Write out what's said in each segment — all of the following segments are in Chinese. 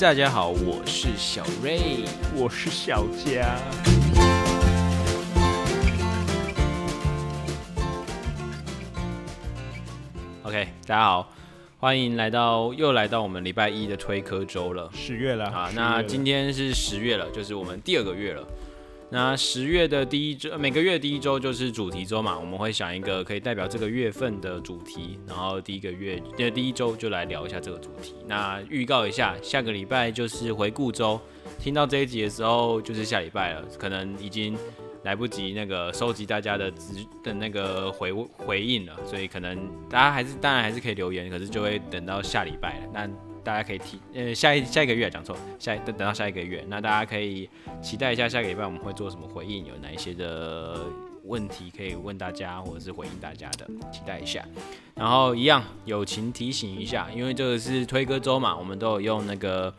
大家好，我是小瑞。我是小佳。OK，大家好，欢迎来到又来到我们礼拜一的推科周了十月了啊。那今天是十月了，就是我们第二个月了。那十月的第一周，每个月第一周就是主题周嘛，我们会想一个可以代表这个月份的主题，然后第一个月的第一周就来聊一下这个主题。那预告一下，下个礼拜就是回顾周，听到这一集的时候就是下礼拜了，可能已经来不及那个收集大家的资的那个回回应了，所以可能大家还是当然还是可以留言，可是就会等到下礼拜了。那大家可以提呃下一下一个月讲错，下等等到下一个月，那大家可以期待一下下个礼拜我们会做什么回应，有哪一些的问题可以问大家或者是回应大家的，期待一下。然后一样友情提醒一下，因为这个是推歌周嘛，我们都有用那个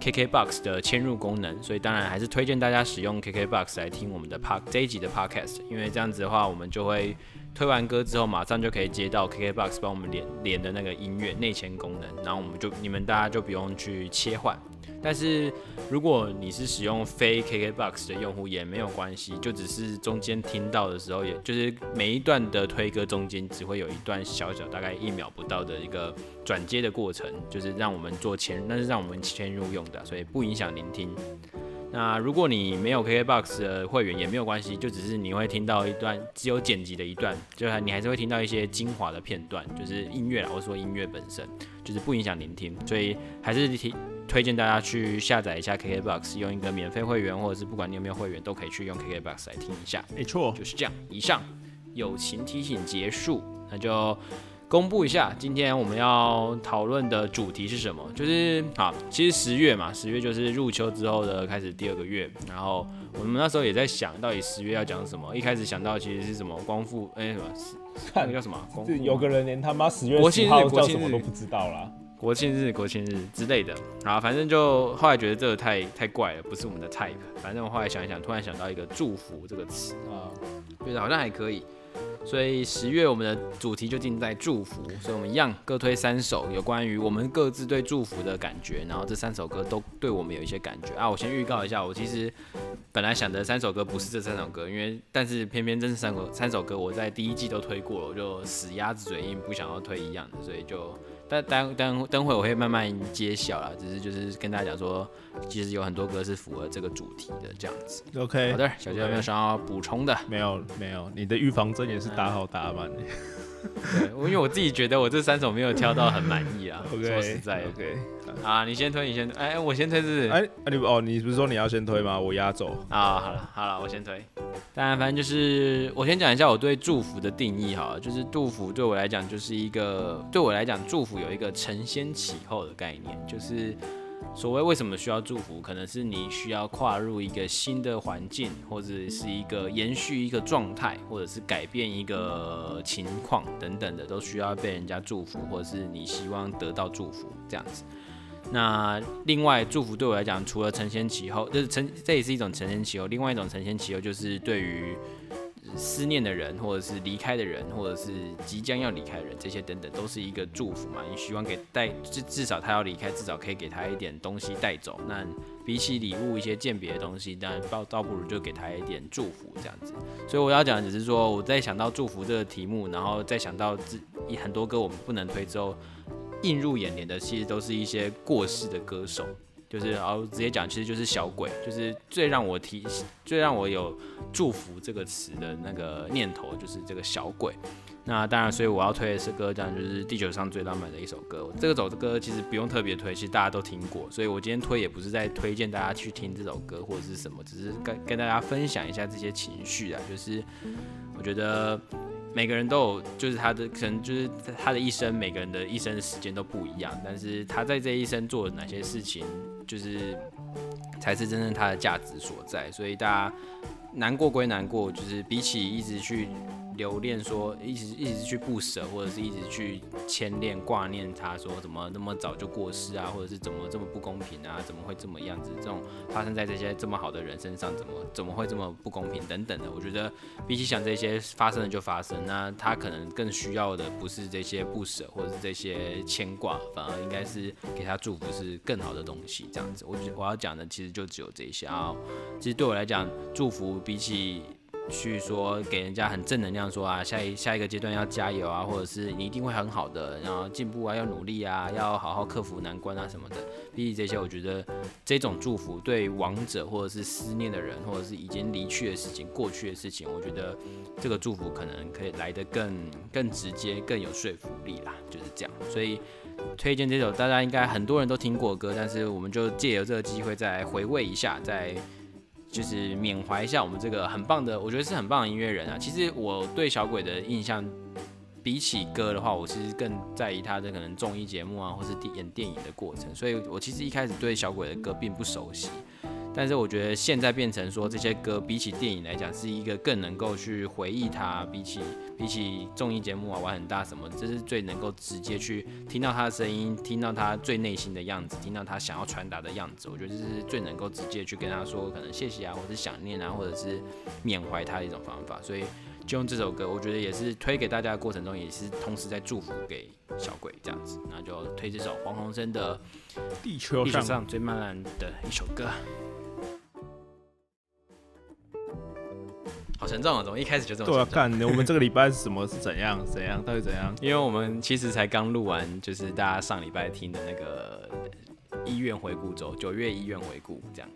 KKBOX 的嵌入功能，所以当然还是推荐大家使用 KKBOX 来听我们的 Park 这一集的 Podcast，因为这样子的话，我们就会推完歌之后马上就可以接到 KKBOX 帮我们连连的那个音乐内嵌功能，然后我们就你们大家就不用去切换。但是如果你是使用非 KKBOX 的用户也没有关系，就只是中间听到的时候，也就是每一段的推歌中间只会有一段小小大概一秒不到的一个转接的过程，就是让我们做前，那是让我们嵌入用的，所以不影响聆听。那如果你没有 KKBOX 的会员也没有关系，就只是你会听到一段只有剪辑的一段，就你还是会听到一些精华的片段，就是音乐啦，或者说音乐本身，就是不影响聆听，所以还是提推荐大家去下载一下 KKBOX，用一个免费会员，或者是不管你有没有会员，都可以去用 KKBOX 来听一下。没错，就是这样。以上友情提醒结束，那就公布一下今天我们要讨论的主题是什么。就是好，其实十月嘛，十月就是入秋之后的开始第二个月。然后我们那时候也在想到底十月要讲什么。一开始想到其实是什么光复，哎、什么那个叫什么？光复有个人连他妈十月国庆日国庆日叫什么都不知道啦。国庆日、国庆日之类的，啊，反正就后来觉得这个太太怪了，不是我们的 type。反正我后来想一想，突然想到一个“祝福”这个词，啊，觉得好像还可以。所以十月我们的主题就定在祝福，所以我们一样各推三首有关于我们各自对祝福的感觉，然后这三首歌都对我们有一些感觉啊。我先预告一下，我其实本来想的三首歌不是这三首歌，因为但是偏偏这是三首三首歌我在第一季都推过了，我就死鸭子嘴硬不想要推一样的，所以就但等等等会我会慢慢揭晓啦，只是就是跟大家讲说，其实有很多歌是符合这个主题的这样子。OK，好的，小杰有没有想要补充的？没有没有，你的预防针也是打好打满的。对，我因为我自己觉得我这三首没有挑到很满意啊。OK，说实在的 OK，啊，你先推，你先推，哎，我先推是？哎，啊你哦，你不是说你要先推吗？我压轴。啊，好了好了，我先推。当然，反正就是我先讲一下我对祝福的定义好了，就是祝福对我来讲就是一个，对我来讲祝福有一个承先启后的概念，就是所谓为什么需要祝福，可能是你需要跨入一个新的环境，或者是一个延续一个状态，或者是改变一个情况等等的，都需要被人家祝福，或者是你希望得到祝福这样子。那另外，祝福对我来讲，除了承先启后，就是承，这也是一种承先启后。另外一种承先启后，就是对于思念的人，或者是离开的人，或者是即将要离开的人，这些等等，都是一个祝福嘛。你希望给带，至至少他要离开，至少可以给他一点东西带走。那比起礼物一些鉴别的东西，当然倒倒不如就给他一点祝福这样子。所以我要讲的只是说，我在想到祝福这个题目，然后再想到自很多歌我们不能推之后。映入眼帘的其实都是一些过世的歌手，就是然后直接讲，其实就是小鬼，就是最让我提，最让我有祝福这个词的那个念头，就是这个小鬼。那当然，所以我要推的是歌，这样就是地球上最浪漫的一首歌。这个首歌其实不用特别推，其实大家都听过，所以我今天推也不是在推荐大家去听这首歌或者是什么，只是跟跟大家分享一下这些情绪啊，就是我觉得。每个人都有，就是他的可能就是他的一生，每个人的一生的时间都不一样，但是他在这一生做了哪些事情，就是才是真正他的价值所在。所以大家难过归难过，就是比起一直去留恋说，一直一直去不舍，或者是一直去牵恋挂念他说怎么那么早就过世啊，或者是怎么这么不公平啊，怎么会这么样子？这种发生在这些这么好的人身上，怎么怎么会这么不公平等等的？我觉得比起想这些发生了就发生，那他可能更需要的不是这些不舍，或者是这些牵挂，反而应该是给他祝福是更好的东西。这样子，我我要讲的其实就只有这些啊。其实对我来讲，祝福比起去说给人家很正能量，说啊下一下一个阶段要加油啊，或者是你一定会很好的，然后进步啊，要努力啊，要好好克服难关啊什么的。比起这些，我觉得这种祝福对亡者或者是思念的人，或者是已经离去的事情、过去的事情，我觉得这个祝福可能可以来得更更直接、更有说服力啦，就是这样。所以推荐这首大家应该很多人都听过歌，但是我们就借由这个机会再回味一下，再。就是缅怀一下我们这个很棒的，我觉得是很棒的音乐人啊。其实我对小鬼的印象，比起歌的话，我其实更在意他的可能综艺节目啊，或是演电影的过程。所以我其实一开始对小鬼的歌并不熟悉。但是我觉得现在变成说这些歌比起电影来讲是一个更能够去回忆它，比起比起综艺节目啊玩很大什么，这是最能够直接去听到他的声音，听到他最内心的样子，听到他想要传达的样子。我觉得这是最能够直接去跟他说可能谢谢啊，或者想念啊，或者是缅怀他的一种方法。所以就用这首歌，我觉得也是推给大家的过程中，也是同时在祝福给小鬼这样子。那就推这首黄鸿生的《地球上最漫漫的一首歌》。好沉重啊！怎么一开始就这么？对啊，看我们这个礼拜是什么？是怎样？怎样？到底怎样？因为我们其实才刚录完，就是大家上礼拜听的那个医院回顾周，九月医院回顾这样。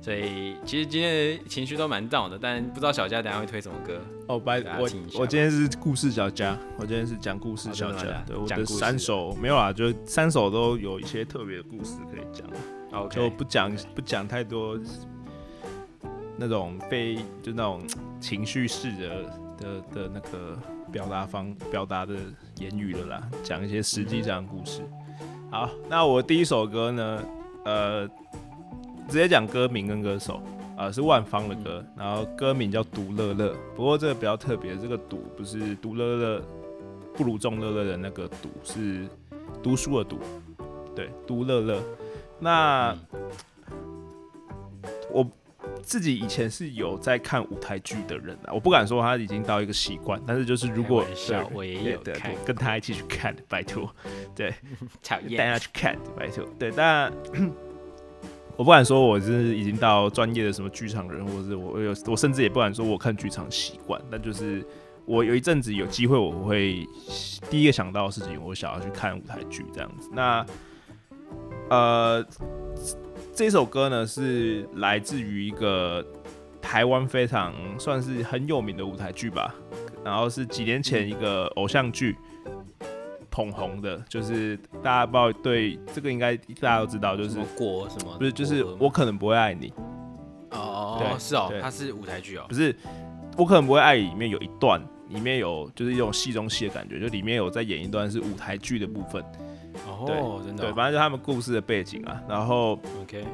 所以其实今天的情绪都蛮 down 的，但不知道小佳等下会推什么歌哦。拜我我今天是故事小佳，我今天是讲故事小佳。对，我的三首没有啊，就三首都有一些特别的故事可以讲。OK，就不讲不讲太多。那种非就那种情绪式的的的那个表达方表达的言语了啦，讲一些实际上的故事。好，那我第一首歌呢，呃，直接讲歌名跟歌手，啊，是万芳的歌，然后歌名叫独乐乐。不过这个比较特别，这个独不是独乐乐，不如众乐乐的那个独，是读书的读，对，独乐乐。那我。自己以前是有在看舞台剧的人啊，我不敢说他已经到一个习惯，但是就是如果我也有看，跟他一起去看，拜托，对，讨厌，大家去看，拜托，对，但 我不敢说我是已经到专业的什么剧场人，或者我有，我甚至也不敢说我看剧场习惯，但就是我有一阵子有机会，我会第一个想到的事情，我想要去看舞台剧这样子。那呃。这首歌呢是来自于一个台湾非常算是很有名的舞台剧吧，然后是几年前一个偶像剧捧红的，就是大家不知道对这个应该大家都知道，就是过什么不是就是我可能不会爱你。哦哦是哦，它是舞台剧哦，不是我可能不会爱你里面有一段里面有就是一种戏中戏的感觉，就里面有在演一段是舞台剧的部分。哦，真的，对，反正就他们故事的背景啊，然后，OK，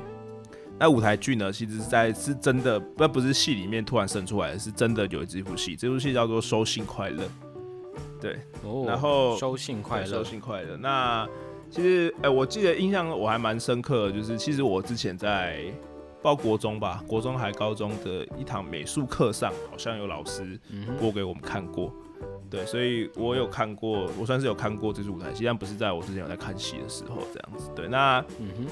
那舞台剧呢，其实在是真的，不不是戏里面突然生出来的，是真的有一部戏，这部戏叫做《收信快乐》，对，哦，然后收信快乐，收信快乐。那其实，哎，我记得印象我还蛮深刻的，就是其实我之前在报国中吧，国中还高中的一堂美术课上，好像有老师播给我们看过。对，所以我有看过，我算是有看过这出舞台戏，但不是在我之前有在看戏的时候这样子。对，那嗯哼，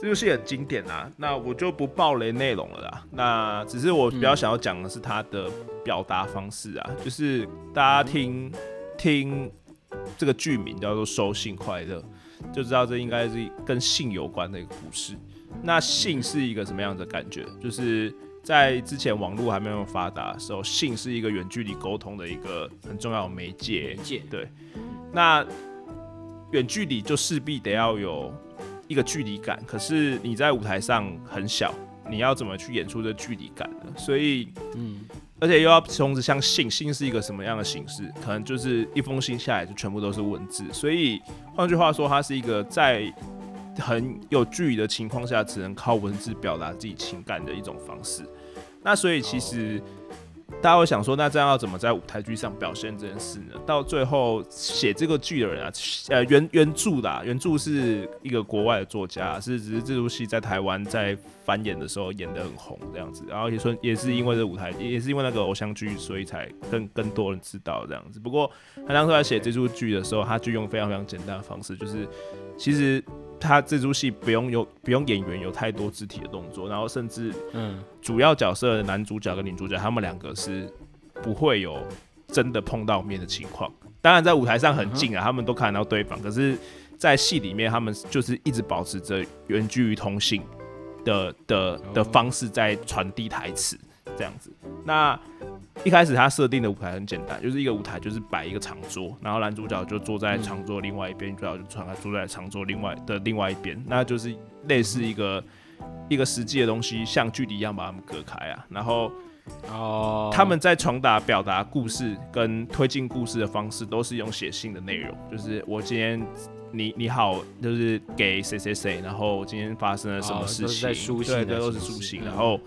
这部戏很经典啊，那我就不爆雷内容了啦。那只是我比较想要讲的是它的表达方式啊，就是大家听听这个剧名叫做《收信快乐》，就知道这应该是跟性有关的一个故事。那性是一个什么样的感觉？就是。在之前网络还没有发达的时候，信是一个远距离沟通的一个很重要的媒介。媒介对，那远距离就势必得要有一个距离感。可是你在舞台上很小，你要怎么去演出这距离感呢？所以，嗯，而且又要同时像信，信是一个什么样的形式？可能就是一封信下来就全部都是文字。所以换句话说，它是一个在很有距离的情况下，只能靠文字表达自己情感的一种方式。那所以其实大家会想说，那这样要怎么在舞台剧上表现这件事呢？到最后写这个剧的人啊，呃，原原著的原著是一个国外的作家，是只是这出戏在台湾在翻演的时候演的很红这样子，然后也说也是因为这舞台，也是因为那个偶像剧，所以才更更多人知道这样子。不过他当初在写这出剧的时候，他就用非常非常简单的方式，就是其实。他这出戏不用有不用演员有太多肢体的动作，然后甚至嗯，主要角色的男主角跟女主角他们两个是不会有真的碰到面的情况。当然在舞台上很近啊，他们都看到对方，可是，在戏里面他们就是一直保持着远距离通信的的的方式在传递台词这样子。那一开始他设定的舞台很简单，就是一个舞台，就是摆一个长桌，然后男主角就坐在长桌另外一边，女主角就穿坐在长桌另外的另外一边，那就是类似一个一个实际的东西，像距离一样把他们隔开啊。然后哦，他们在传达表达故事跟推进故事的方式都是用写信的内容，就是我今天你你好，就是给谁谁谁，然后今天发生了什么事情，对，对都是书信，然后。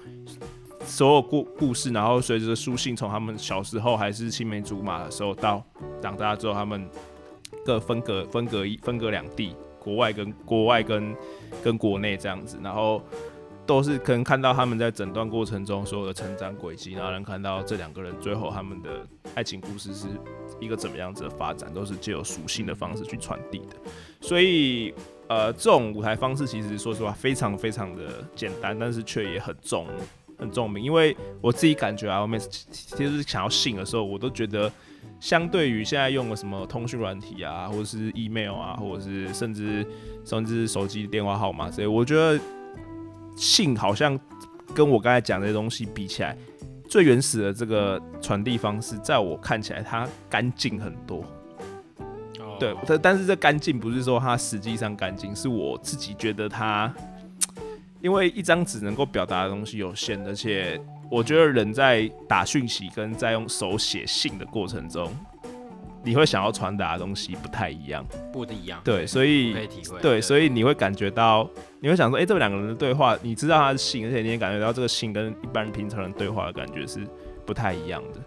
所有故故事，然后随着书信从他们小时候还是青梅竹马的时候，到长大之后，他们各分隔分隔一分隔两地，国外跟国外跟跟国内这样子，然后都是可能看到他们在整段过程中所有的成长轨迹，然后能看到这两个人最后他们的爱情故事是一个怎么样子的发展，都是借由书信的方式去传递的。所以，呃，这种舞台方式其实说实话非常非常的简单，但是却也很重。很重名，因为我自己感觉啊，我每次其实想要信的时候，我都觉得，相对于现在用的什么通讯软体啊，或者是 email 啊，或者是甚至甚至手机电话号码这些，我觉得信好像跟我刚才讲这些东西比起来，最原始的这个传递方式，在我看起来它干净很多。对，但但是这干净不是说它实际上干净，是我自己觉得它。因为一张纸能够表达的东西有限，而且我觉得人在打讯息跟在用手写信的过程中，你会想要传达的东西不太一样，不一样。对，所以可以体会。对，所以你会感觉到，你会想说，哎，这两个人的对话，你知道他是信，而且你也感觉到这个信跟一般平常人对话的感觉是不太一样的。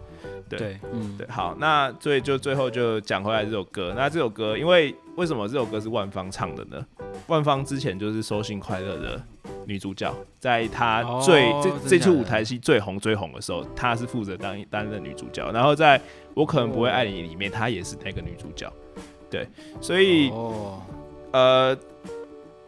对，嗯，对。好，那所以就最后就讲回来这首歌。那这首歌，因为为什么这首歌是万芳唱的呢？万芳之前就是收信快乐的。女主角在她最这这出舞台戏最红最红的时候，她是负责当担任女主角。然后在我可能不会爱你里面，她也是那个女主角。对，所以呃，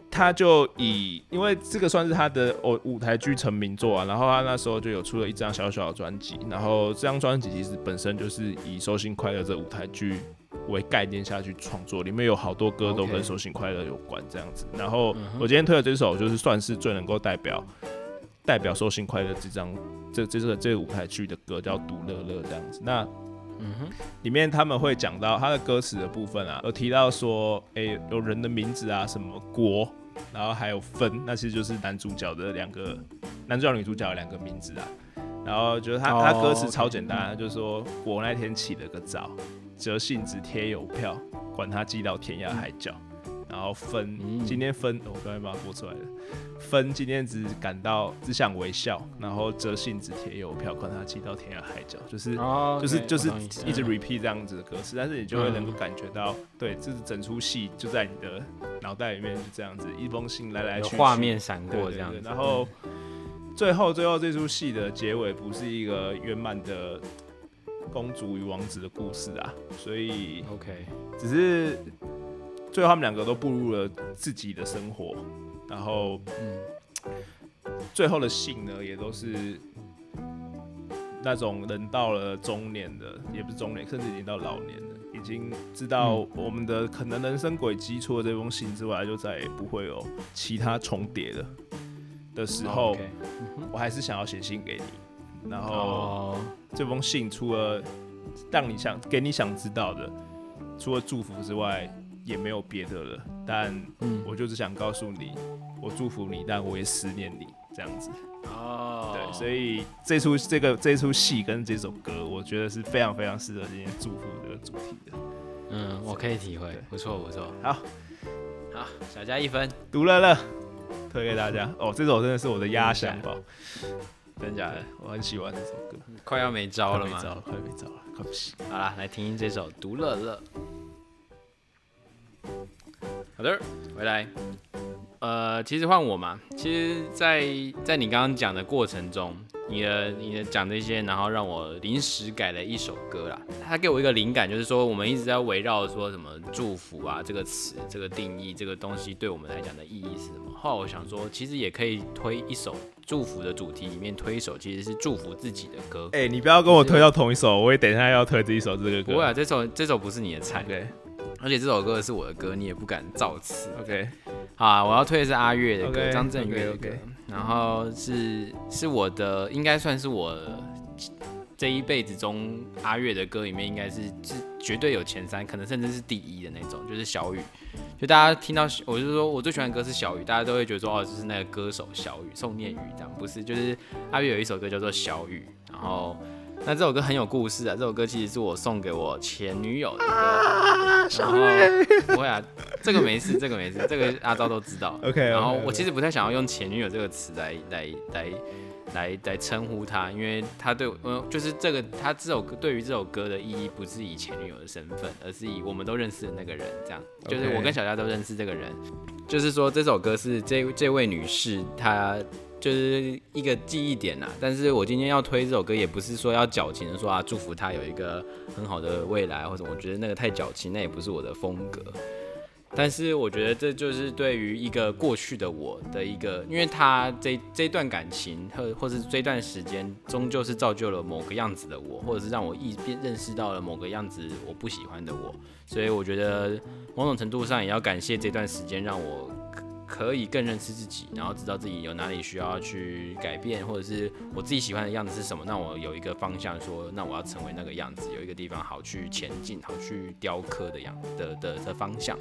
她就以因为这个算是她的舞舞台剧成名作啊。然后她那时候就有出了一张小小的专辑。然后这张专辑其实本身就是以《收心快乐》这舞台剧。为概念下去创作，里面有好多歌都跟手心快乐有关，这样子。然后我今天推的这首，就是算是最能够代表代表手心快乐这张这这个这个舞台剧的歌，叫独乐乐这样子。那嗯哼，里面他们会讲到他的歌词的部分啊，有提到说，哎，有人的名字啊，什么国，然后还有分，那其实就是男主角的两个男主角女主角两个名字啊。然后觉得他他歌词超简单，就是说我那天起了个早。折信纸贴邮票，管他寄到天涯海角。然后分今天分，我刚才把它播出来了。分今天只感到只想微笑，然后折信纸贴邮票，管他寄到天涯海角，就是就是就是一直 repeat 这样子的歌词，但是你就会能够感觉到，对，这是整出戏就在你的脑袋里面是这样子，一封信来来去去，画面闪过这样子。然后最后最后这出戏的结尾不是一个圆满的。公主与王子的故事啊，所以 OK，只是最后他们两个都步入了自己的生活，然后嗯，最后的信呢，也都是那种人到了中年的，也不是中年，甚至已经到老年了，已经知道我们的可能人生轨迹，除了这封信之外，就再也不会有其他重叠的的时候，我还是想要写信给你。然后这封信除了让你想给你想知道的，除了祝福之外，也没有别的了。但我就是想告诉你，我祝福你，但我也思念你，这样子。哦，对，所以这出这个这出戏跟这首歌，我觉得是非常非常适合今天祝福这个主题的。嗯，我可以体会，不错不错。好，好，小加一分，读乐乐推给大家。哦，这首真的是我的压箱宝。真假的？我很喜欢这首歌。快要没招了吗？快没招了，快没招了，快不行。好了，来听听这首《独乐乐》。好的，回来。呃，其实换我嘛。其实，在在你刚刚讲的过程中，你的你的讲这些，然后让我临时改了一首歌啦。他给我一个灵感，就是说我们一直在围绕说什么祝福啊这个词、这个定义、这个东西对我们来讲的意义是什么。后来我想说，其实也可以推一首祝福的主题里面推一首，其实是祝福自己的歌。哎、你不要跟我推到同一首，我也等一下要推这一首这个歌。不会啊，这首这首不是你的菜，OK 而且这首歌是我的歌，你也不敢造次。OK，好啊，我要推的是阿月的歌张震岳的歌然后是是我的，应该算是我这一辈子中阿月的歌里面，应该是是绝对有前三，可能甚至是第一的那种，就是小雨。就大家听到，我就说我最喜欢的歌是小雨，大家都会觉得说哦，就是那个歌手小雨，宋念宇这样，不是，就是阿月有一首歌叫做小雨，然后。那这首歌很有故事啊！这首歌其实是我送给我前女友的歌，然后不会啊，这个没事，这个没事，这个阿昭都知道。OK，然后我其实不太想要用前女友这个词来来来来来称呼她，因为她对我，呃，就是这个她这首歌对于这首歌的意义不是以前女友的身份，而是以我们都认识的那个人，这样，就是我跟小佳都认识这个人，就是说这首歌是这这位女士她。就是一个记忆点呐、但是我今天要推这首歌，也不是说要矫情的说啊，祝福他有一个很好的未来，或者我觉得那个太矫情，那也不是我的风格。但是我觉得这就是对于一个过去的我的一个，因为他这这段感情或或是这段时间，终究是造就了某个样子的我，或者是让我一变认识到了某个样子我不喜欢的我，所以我觉得某种程度上也要感谢这段时间，让我可以更认识自己，然后知道自己有哪里需要去改变，或者是我自己喜欢的样子是什么，那我有一个方向说，那我要成为那个样子，有一个地方好去前进，好去雕刻的样的的的方向。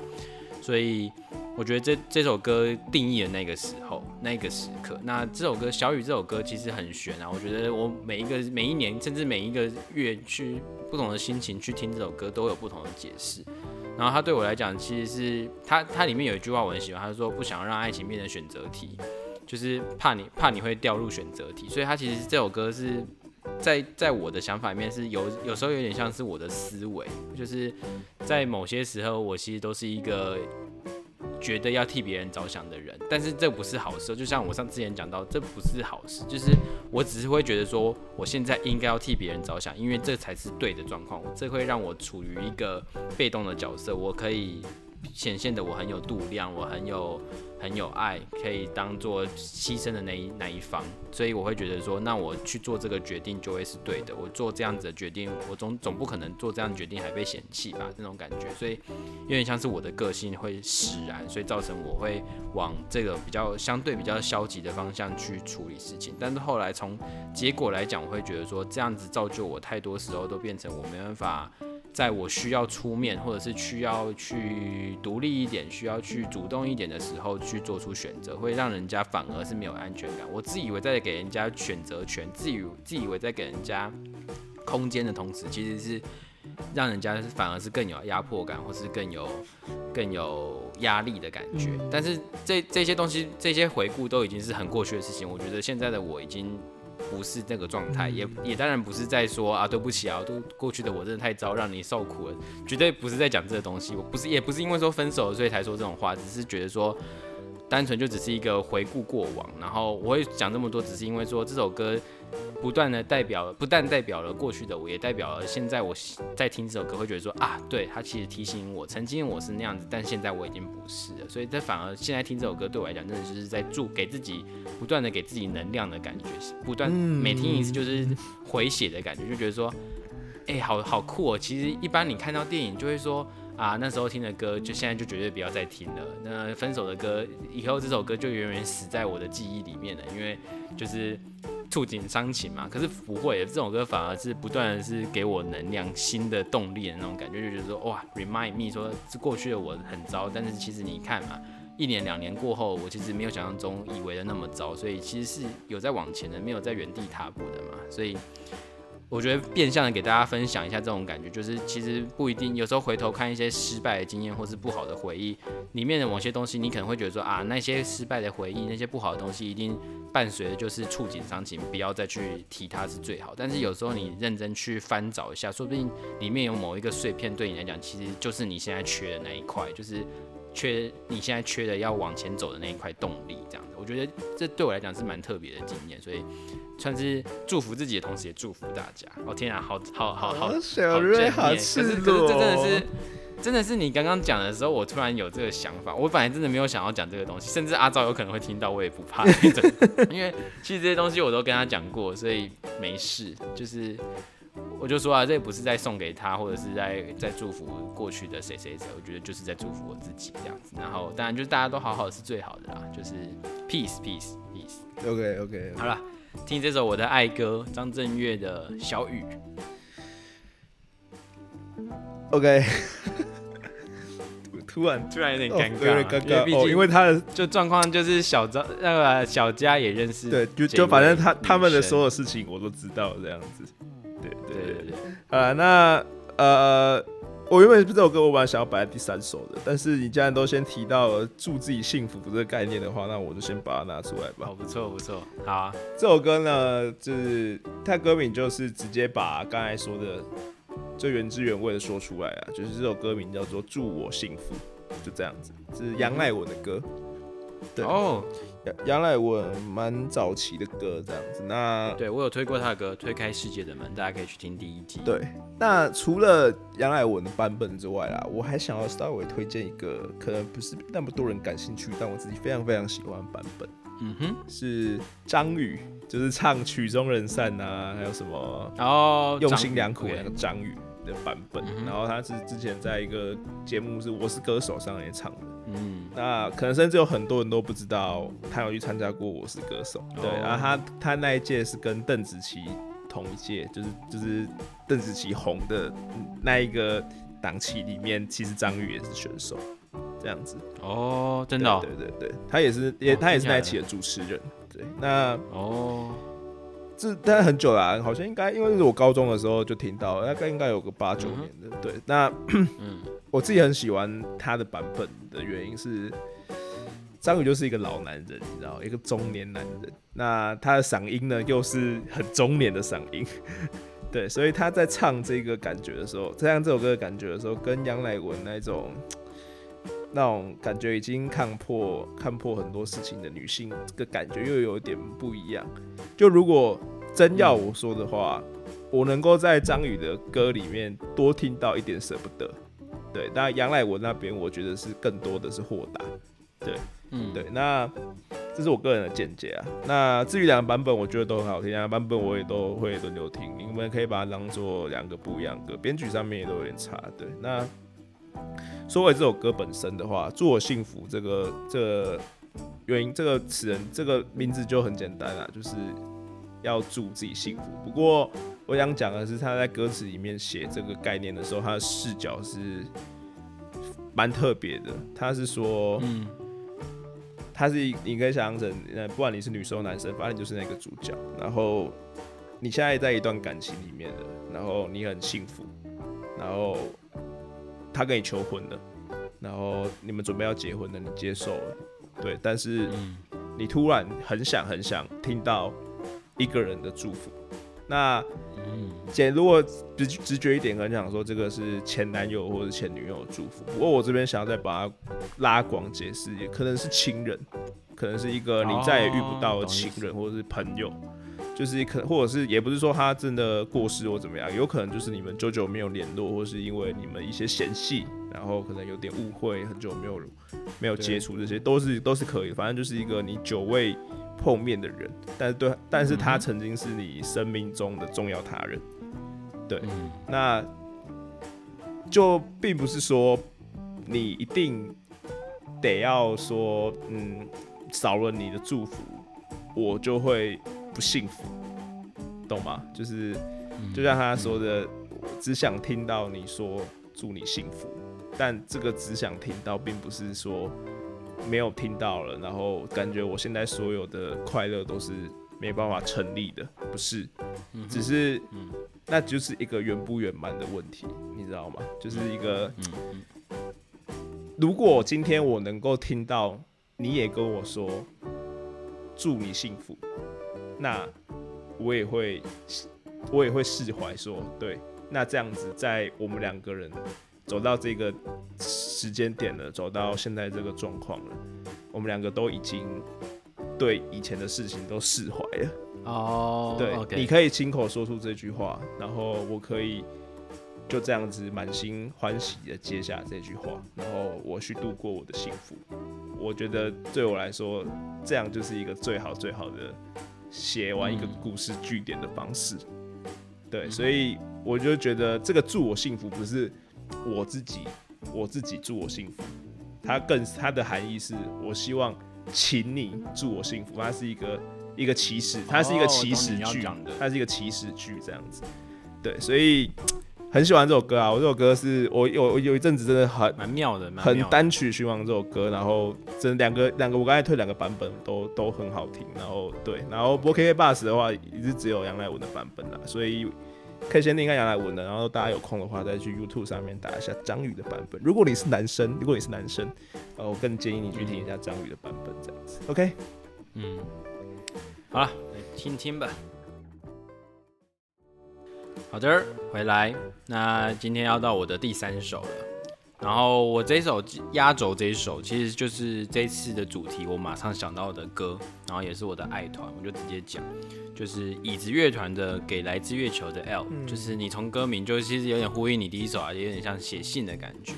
所以我觉得这这首歌定义了那个时候那个时刻。那这首歌《小雨》这首歌其实很悬啊，我觉得我每一个每一年甚至每一个月去不同的心情去听这首歌都有不同的解释。然后他对我来讲，其实是他他里面有一句话我很喜欢，他说不想让爱情变成选择题，就是怕你怕你会掉入选择题。所以他其实这首歌是在在我的想法里面是有有时候有点像是我的思维，就是在某些时候我其实都是一个觉得要替别人着想的人，但是这不是好事。就像我上之前讲到，这不是好事，就是我只是会觉得说，我现在应该要替别人着想，因为这才是对的状况。这会让我处于一个被动的角色，我可以显现的我很有度量，我很有很有爱，可以当做牺牲的那一那一方。所以我会觉得说，那我去做这个决定就会是对的。我做这样子的决定，我总总不可能做这样决定还被嫌弃吧？那种感觉，所以有点像是我的个性会使然，所以造成我会往这个比较相对比较消极的方向去处理事情。但是后来从结果来讲，我会觉得说这样子造就我太多时候都变成我没办法。在我需要出面，或者是需要去独立一点、需要去主动一点的时候，去做出选择，会让人家反而是没有安全感。我自以为在给人家选择权，自以自以为在给人家空间的同时，其实是让人家反而是更有压迫感，或是更有更有压力的感觉。但是这这些东西，这些回顾都已经是很过去的事情。我觉得现在的我已经。不是那个状态，也也当然不是在说啊，对不起啊，都过去的我真的太糟，让你受苦了，绝对不是在讲这个东西。我不是，也不是因为说分手了所以才说这种话，只是觉得说，单纯就只是一个回顾过往。然后我会讲这么多，只是因为说这首歌不断的代表，不但代表了过去的我，也代表了现在我在听这首歌会觉得说啊，对，他其实提醒我，曾经我是那样子，但现在我已经不是了。所以这反而现在听这首歌对我来讲，真的就是在助给自己不断的给自己能量的感觉，不断每听一次就是回血的感觉，就觉得说，哎、好好酷哦。其实一般你看到电影就会说。啊，那时候听的歌，就现在就绝对不要再听了。那分手的歌，以后这首歌就永远死在我的记忆里面了，因为就是触景伤情嘛。可是不会，这首歌反而是不断的是给我能量、新的动力的那种感觉，就觉得说哇，remind me 说是过去的我很糟，但是其实你看嘛，一年两年过后，我其实没有想象中以为的那么糟，所以其实是有在往前的，没有在原地踏步的嘛。所以我觉得变相的给大家分享一下这种感觉，就是其实不一定，有时候回头看一些失败的经验或是不好的回忆，里面的某些东西，你可能会觉得说啊，那些失败的回忆，那些不好的东西，一定伴随的就是触景伤情，不要再去提它是最好。但是有时候你认真去翻找一下，说不定里面有某一个碎片对你来讲，其实就是你现在缺的那一块，就是缺你现在缺的要往前走的那一块动力，这样子。我觉得这对我来讲是蛮特别的经验，所以。算是祝福自己的同时，也祝福大家。哦天啊，好好好好，小瑞好赤裸。这真的是，真的是你刚刚讲的时候，我突然有这个想法。我本来真的没有想要讲这个东西，甚至阿昭有可能会听到，我也不怕，因为其实这些东西我都跟他讲过，所以没事。就是我就说啊，这不是在送给他，或者是在在祝福过去的谁谁谁。我觉得就是在祝福我自己这样子。然后当然就是大家都好好是最好的啦，就是 peace peace peace。OK OK，好了。听这首我的爱歌，张震岳的小雨。OK，突然突然有点尴尬，因为毕竟因为他的就状况就是小张那个小佳也认识，对，就就反正他他们的所有事情我都知道这样子，对对对对，好那呃。我原本这首歌我本来想要摆在第三首的，但是你既然都先提到了祝自己幸福这个概念的话，那我就先把它拿出来吧。好，不错不错。好，这首歌呢，就是它歌名就是直接把刚才说的最原汁原味的说出来啊，就是这首歌名叫做《祝我幸福》，就这样子，是杨乃文的歌。对哦。杨杨乃文蛮早期的歌，这样子。那对我有推过他的歌《推开世界的门》，大家可以去听第一集。对，那除了杨乃文的版本之外啦，我还想要稍微推荐一个，可能不是那么多人感兴趣，但我自己非常非常喜欢的版本。嗯哼，是张宇，就是唱《曲终人散》啊，还有什么哦，用心良苦那个张宇的版本。然后他是之前在一个节目是《我是歌手》上也唱的。嗯，那可能甚至有很多人都不知道他有去参加过《我是歌手》。对，然后他他那一届是跟邓紫棋同一届，就是就是邓紫棋红的那一个档期里面，其实张宇也是选手，这样子。哦，真的？对对对，他也是也他也是那一期的主持人。对，那哦，这但很久了，好像应该因为是我高中的时候就听到，大概应该有个八九年的。对，那嗯。我自己很喜欢他的版本的原因是，张宇就是一个老男人，你知道，一个中年男人。那他的嗓音呢，又是很中年的嗓音，对，所以他在唱这个感觉的时候，唱这首歌的感觉的时候，跟杨乃文那种那种感觉已经看破看破很多事情的女性，这个感觉又有点不一样。就如果真要我说的话，我能够在张宇的歌里面多听到一点舍不得。对，但杨乃文那边，我觉得是更多的是豁达。对，嗯，对，那这是我个人的见解啊。那至于两个版本，我觉得都很好听，两个版本我也都会轮流听。你们可以把它当做两个不一样的，编曲上面也都有点差。对，那说回这首歌本身的话，“祝我幸福”这个这个原因，这个词人这个名字就很简单啊，就是要祝自己幸福。不过。我想讲的是，他在歌词里面写这个概念的时候，他的视角是蛮特别的。他是说，嗯，他是你可以想象成，呃，不管你是女生男生，反正就是那个主角。然后你现在在一段感情里面的，然后你很幸福，然后他跟你求婚了，然后你们准备要结婚了，你接受了，对。但是你突然很想很想听到一个人的祝福。那，姐，如果直直觉一点，可能想说这个是前男友或者前女友的祝福。不过我这边想要再把它拉广解释，也可能是亲人，可能是一个你再也遇不到的亲人或者是朋友，就是可或者是也不是说他真的过世或怎么样，有可能就是你们久久没有联络，或是因为你们一些嫌隙，然后可能有点误会，很久没有没有接触，这些都是都是可以。反正就是一个你久未。碰面的人，但是对，但是他曾经是你生命中的重要他人，对，那就并不是说你一定得要说，嗯，少了你的祝福，我就会不幸福，懂吗？就是就像他说的，只想听到你说祝你幸福，但这个只想听到，并不是说。没有听到了，然后感觉我现在所有的快乐都是没办法成立的，不是，只是那就是一个圆不圆满的问题，你知道吗？就是一个，如果今天我能够听到你也跟我说祝你幸福，那我也会我也会释怀，说对，那这样子在我们两个人走到这个时间点了，走到现在这个状况了，我们两个都已经对以前的事情都释怀了。哦，对，你可以亲口说出这句话，然后我可以就这样子满心欢喜的接下这句话，然后我去度过我的幸福。我觉得对我来说，这样就是一个最好最好的写完一个故事句点的方式。对，所以我就觉得这个祝我幸福不是我自己，我自己祝我幸福，它更它的含义是我希望请你祝我幸福，它是一个。一个起始，它是一个起始句，它是一个起始句这样子，对，所以很喜欢这首歌啊！我这首歌是我有有一阵子真的很蛮妙的，很单曲循环这首歌，然后真两个两个我刚才推两个版本都都很好听，然后对，然后播 K K Bus 的话也是只有杨乃文的版本啦，所以可以先听一下杨乃文的，然后大家有空的话再去 YouTube 上面打一下张宇的版本。如果你是男生，如果你是男生，呃，我更建议你去听一下张宇的版本这样子，OK？嗯。好了，来听听吧。好的，回来。那今天要到我的第三首了。然后我这首压轴这一首，其实就是这次的主题，我马上想到的歌，然后也是我的爱团，我就直接讲，就是椅子乐团的《给来自月球的 L》，就是你从歌名就其实有点呼应你第一首啊，也有点像写信的感觉。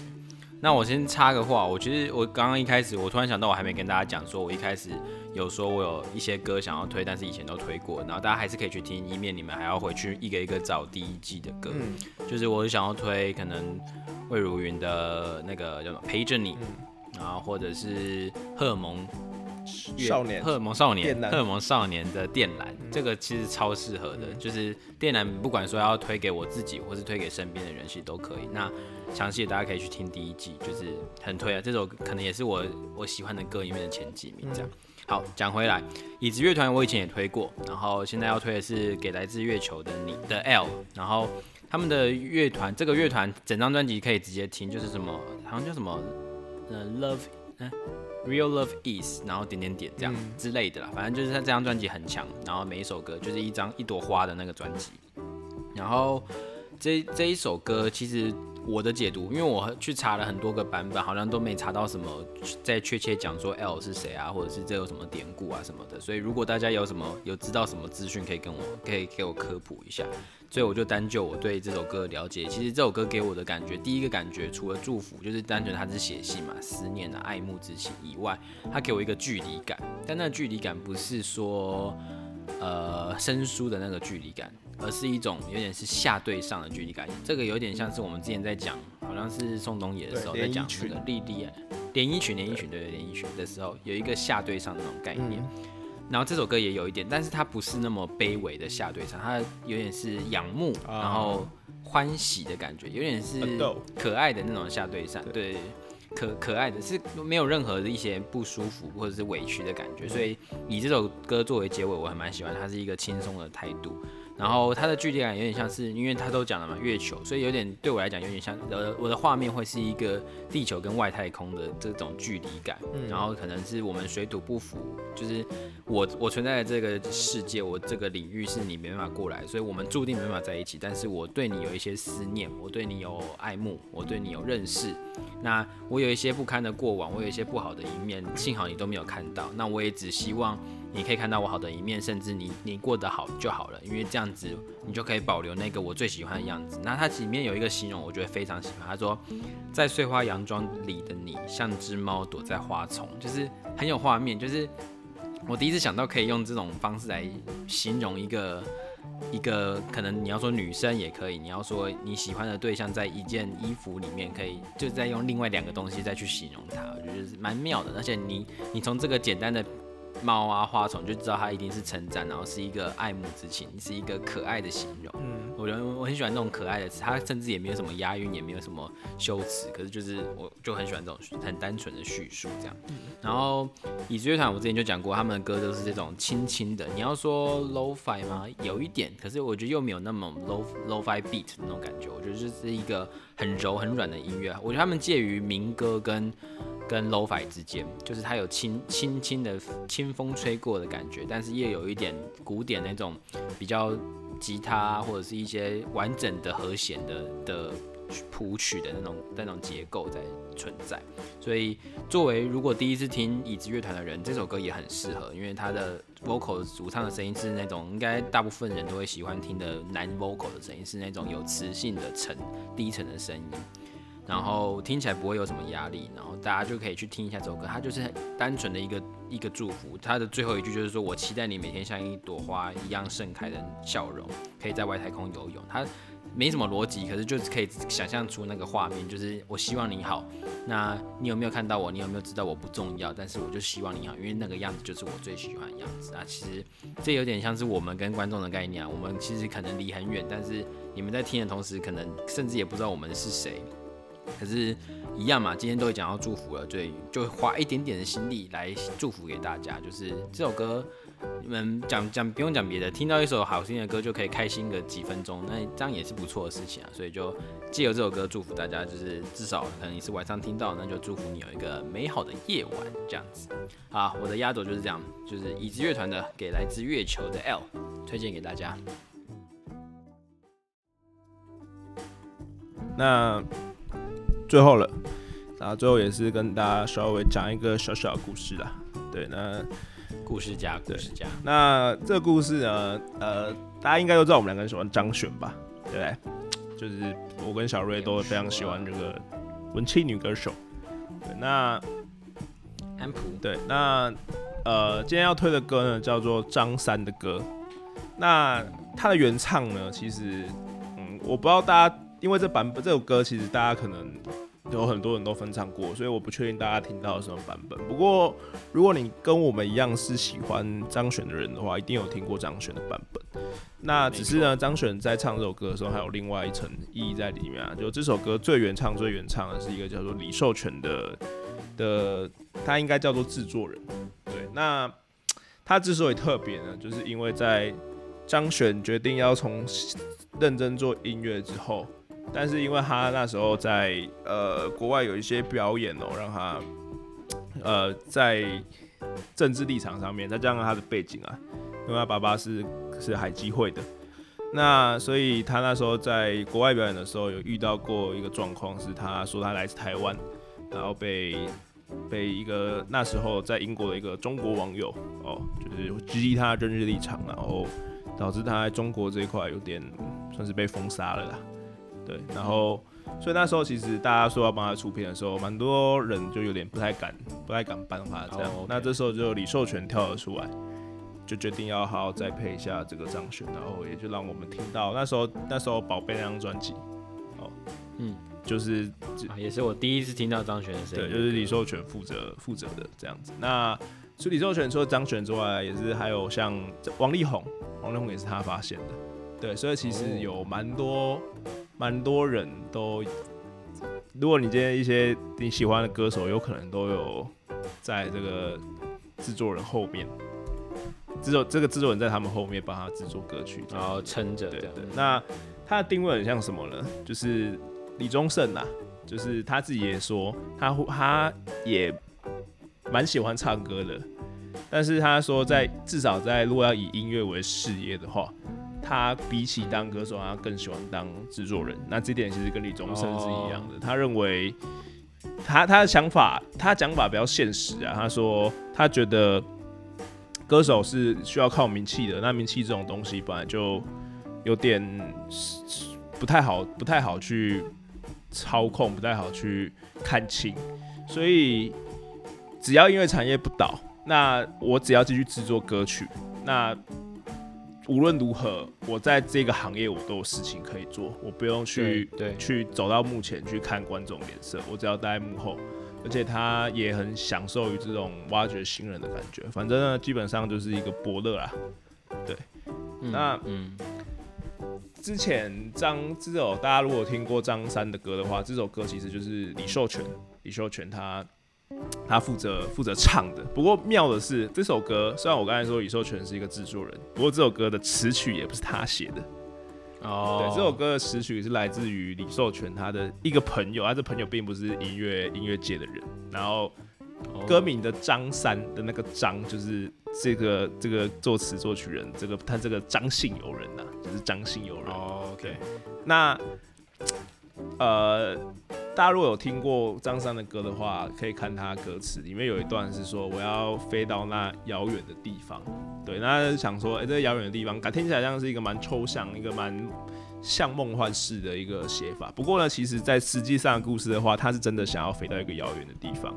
那我先插个话，我其实我刚刚一开始，我突然想到，我还没跟大家讲，说我一开始有说我有一些歌想要推，但是以前都推过，然后大家还是可以去听，以免你们还要回去一个一个找第一季的歌。就是我想要推可能魏如云的那个叫什么陪着你，然后或者是荷尔蒙少年，荷尔蒙少年，荷尔蒙少年的电缆，这个其实超适合的，就是电缆不管说要推给我自己，或是推给身边的人，其实都可以。那详细的大家可以去听第一季，就是很推啊。这首可能也是我我喜欢的歌里面的前几名。这样，好讲回来，椅子乐团我以前也推过，然后现在要推的是给来自月球的你的 L，然后他们的乐团这个乐团整张专辑可以直接听，就是什么好像叫什么呃 Love 嗯 Real Love Is，然后点点点这样之类的啦，反正就是他这张专辑很强，然后每一首歌就是一张一朵花的那个专辑，然后这这一首歌其实。我的解读，因为我去查了很多个版本，好像都没查到什么在确切讲说 L 是谁啊，或者是这有什么典故啊什么的。所以如果大家有什么有知道什么资讯，可以跟我可以给我科普一下。所以我就单就我对这首歌的了解，其实这首歌给我的感觉，第一个感觉除了祝福，就是单纯它是写信嘛，思念啊，爱慕之情以外，它给我一个距离感。但那距离感不是说呃生疏的那个距离感。而是一种有点是下对上的距离感，这个有点像是我们之前在讲，好像是宋冬野的时候在讲那个莉莉连衣裙，连衣裙对连衣裙的时候有一个下对上的那种概念。然后这首歌也有一点，但是它不是那么卑微的下对上，它有点是仰慕，然后欢喜的感觉，有点是可爱的那种下对上，对，可可爱的是没有任何的一些不舒服或者是委屈的感觉，所以以这首歌作为结尾，我还蛮喜欢，它是一个轻松的态度。然后它的距离感有点像是，因为它都讲了嘛，月球，所以有点对我来讲有点像，呃，我的画面会是一个地球跟外太空的这种距离感，然后可能是我们水土不服，就是我我存在的这个世界，我这个领域是你没办法过来，所以我们注定没办法在一起。但是我对你有一些思念，我对你有爱慕，我对你有认识，那我有一些不堪的过往，我有一些不好的一面，幸好你都没有看到，那我也只希望。你可以看到我好的一面，甚至你你过得好就好了，因为这样子你就可以保留那个我最喜欢的样子。那它里面有一个形容，我觉得非常喜欢。他说，在碎花洋装里的你，像只猫躲在花丛，就是很有画面。就是我第一次想到可以用这种方式来形容一个一个，可能你要说女生也可以，你要说你喜欢的对象在一件衣服里面，可以就再用另外两个东西再去形容它，我觉得蛮妙的。而且你你从这个简单的。猫啊花丛，就知道它一定是称赞，然后是一个爱慕之情，是一个可爱的形容。我觉得我很喜欢那种可爱的词，它甚至也没有什么押韵，也没有什么修辞，可是就是我就很喜欢这种很单纯的叙述这样。然后椅子乐团我之前就讲过，他们的歌都是这种轻轻的，你要说 lofi 吗？有一点，可是我觉得又没有那么 low lofi beat 那种感觉，我觉得就是一个很柔很软的音乐。我觉得他们介于民歌跟跟 lofi 之间，就是它有轻轻轻的清风吹过的感觉，但是又有一点古典那种比较吉他或者是一些完整的和弦的的谱曲的那种那种结构在存在。所以作为如果第一次听椅子乐团的人，这首歌也很适合，因为它的 vocal 主唱的声音是那种应该大部分人都会喜欢听的男 vocal 的声音，是那种有磁性的沉低沉的声音。然后听起来不会有什么压力，然后大家就可以去听一下这首歌，它就是单纯的一个一个祝福。它的最后一句就是说：“我期待你每天像一朵花一样盛开的笑容，可以在外太空游泳。”它没什么逻辑，可是就是可以想象出那个画面，就是我希望你好。那你有没有看到我？你有没有知道我不重要？但是我就希望你好，因为那个样子就是我最喜欢的样子啊。其实这有点像是我们跟观众的概念啊。我们其实可能离很远，但是你们在听的同时，可能甚至也不知道我们是谁。可是，一样嘛，今天都会讲到祝福了，对，就花一点点的心力来祝福给大家。就是这首歌，你们讲讲不用讲别的，听到一首好听的歌就可以开心个几分钟，那这样也是不错的事情啊。所以就借由这首歌祝福大家，就是至少可能你是晚上听到，那就祝福你有一个美好的夜晚这样子。好，我的压轴就是这样，就是椅子乐团的《给来自月球的 L》，推荐给大家。那。最后了，然后最后也是跟大家稍微讲一个小小的故事啦。对，那故事家，故事家。那这个故事呢，呃，大家应该都知道，我们两个人喜欢张悬吧？对不对？就是我跟小瑞都非常喜欢这个文青女歌手。对，那安普。对，那呃，今天要推的歌呢，叫做张三的歌。那他的原唱呢，其实，嗯，我不知道大家。因为这版本这首歌其实大家可能有很多人都分唱过，所以我不确定大家听到什么版本。不过如果你跟我们一样是喜欢张悬的人的话，一定有听过张悬的版本。那只是呢，张悬在唱这首歌的时候，还有另外一层意义在里面啊。就这首歌最原唱、最原唱的是一个叫做李寿全的的，他应该叫做制作人。对，那他之所以特别呢，就是因为在张悬决定要从认真做音乐之后。但是因为他那时候在呃国外有一些表演哦，让他呃在政治立场上面，再加上他的背景啊，因为他爸爸是是海基会的，那所以他那时候在国外表演的时候，有遇到过一个状况，是他说他来自台湾，然后被被一个那时候在英国的一个中国网友哦，就是质疑他政治立场，然后导致他在中国这一块有点算是被封杀了啦。对，然后，所以那时候其实大家说要帮他出片的时候，蛮多人就有点不太敢，不太敢帮他这样。那这时候就李寿全跳了出来，就决定要好好再配一下这个张悬，然后也就让我们听到那时候那时候宝贝那张专辑，哦，嗯，就是也是我第一次听到张悬的声音，对，就是李寿全负责负责的这样子。那除李寿全除了张悬之外，也是还有像王力宏，王力宏也是他发现的，对，所以其实有蛮多。蛮多人都，如果你今天一些你喜欢的歌手，有可能都有在这个制作人后面，制作这个制作人在他们后面帮他制作歌曲，然后撑着。对对。那他的定位很像什么呢？就是李宗盛呐，就是他自己也说，他他也蛮喜欢唱歌的，但是他说在至少在如果要以音乐为事业的话。他比起当歌手，他更喜欢当制作人。那这点其实跟李宗盛是一样的。他认为，他他的想法，他讲法比较现实啊。他说，他觉得歌手是需要靠名气的。那名气这种东西本来就有点不太好，不太好去操控，不太好去看清。所以，只要因为产业不倒，那我只要继续制作歌曲，那。无论如何，我在这个行业我都有事情可以做，我不用去对去走到幕前去看观众脸色，我只要待在幕后。而且他也很享受于这种挖掘新人的感觉。反正呢，基本上就是一个伯乐啦。对，那嗯，之前张这首大家如果听过张三的歌的话，这首歌其实就是李秀全，李秀全他他负责负责唱的。不过妙的是，这首歌虽然我刚才说李寿全是一个制作人，不过这首歌的词曲也不是他写的。哦，对，这首歌的词曲是来自于李寿全他的一个朋友，他这朋友并不是音乐音乐界的人。然后歌名的张三的那个张，就是这个这个作词作曲人，这个他这个张姓友人呐，就是张姓友人。OK，那呃，大家如果有听过张三的歌的话，可以看他歌词里面有一段是说我要飞到那遥远的地方。对，那想说，哎，这遥远的地方，感听起来像是一个蛮抽象、一个蛮像梦幻式的一个写法。不过呢，其实，在实际上的故事的话，他是真的想要飞到一个遥远的地方。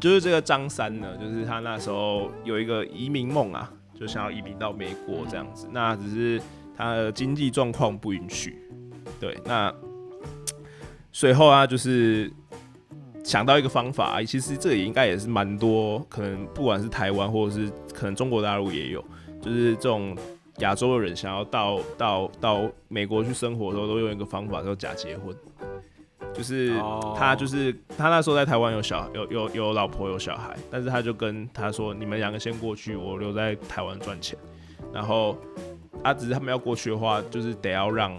就是这个张三呢，就是他那时候有一个移民梦啊，就想要移民到美国这样子。那只是他的经济状况不允许。对，那随后啊，就是想到一个方法，其实这也应该也是蛮多，可能不管是台湾或者是。可能中国大陆也有，就是这种亚洲的人想要到到到美国去生活的时候，都用一个方法叫假结婚，就是他就是他那时候在台湾有小有有有老婆有小孩，但是他就跟他说，你们两个先过去，我留在台湾赚钱，然后啊，只是他们要过去的话，就是得要让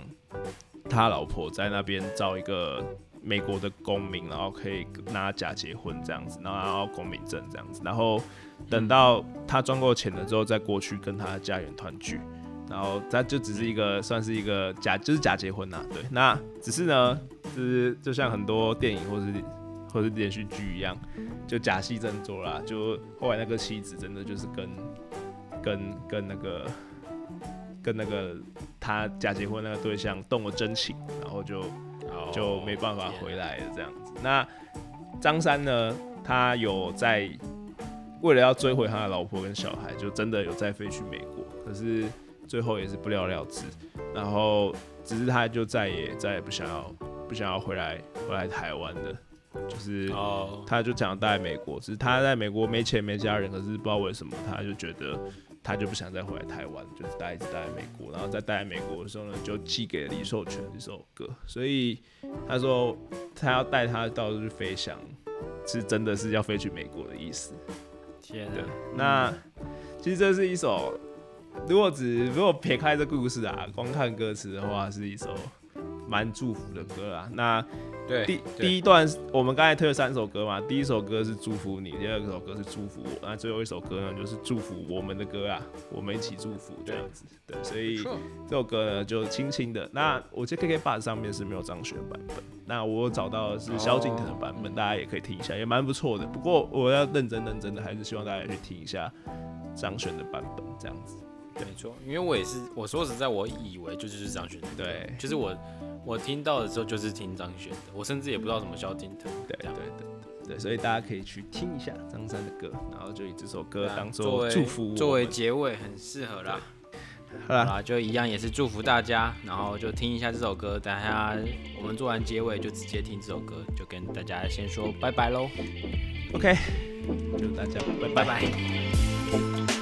他老婆在那边找一个美国的公民，然后可以拿假结婚这样子，然后拿到公民证这样子，然后。等到他赚够钱了之后，再过去跟他家人团聚，然后他就只是一个算是一个假，就是假结婚呐。对，那只是呢，就是就像很多电影或是或是连续剧一样，就假戏真做啦。就后来那个妻子真的就是跟跟跟那个跟那个他假结婚那个对象动了真情，然后就就没办法回来了这样子。那张三呢，他有在。为了要追回他的老婆跟小孩，就真的有再飞去美国，可是最后也是不了了之。然后只是他就再也再也不想要不想要回来回来台湾的，就是他就想待在美国。只是他在美国没钱没家人，可是不知道为什么他就觉得他就不想再回来台湾，就是待一直待在美国。然后在待在美国的时候呢，就寄给了李寿全这首歌。所以他说他要带他到处飞翔，是真的是要飞去美国的意思。天啊，那其实这是一首，如果只如果撇开这故事啊，光看歌词的话，是一首蛮祝福的歌啊。那对第第一段，我们刚才推了三首歌嘛，第一首歌是祝福你，第二首歌是祝福我，那最后一首歌呢就是祝福我们的歌啊，我们一起祝福这样子。对，所以这首歌呢就轻轻的。那我在 KK Bus 上面是没有张悬版本。那我找到的是萧敬腾的版本，大家也可以听一下，也蛮不错的。不过我要认真认真的，还是希望大家去听一下张悬的版本，这样子。没错，因为我也是，我说实在，我以为就就是张悬的，对，就是我我听到的时候就是听张悬的，我甚至也不知道什么萧敬腾，对对对对，所以大家可以去听一下张三的歌，然后就以这首歌当做祝福，作为结尾很适合啦。好啦，就一样也是祝福大家，然后就听一下这首歌。等下我们做完结尾就直接听这首歌，就跟大家先说拜拜喽。OK，祝大家拜拜拜。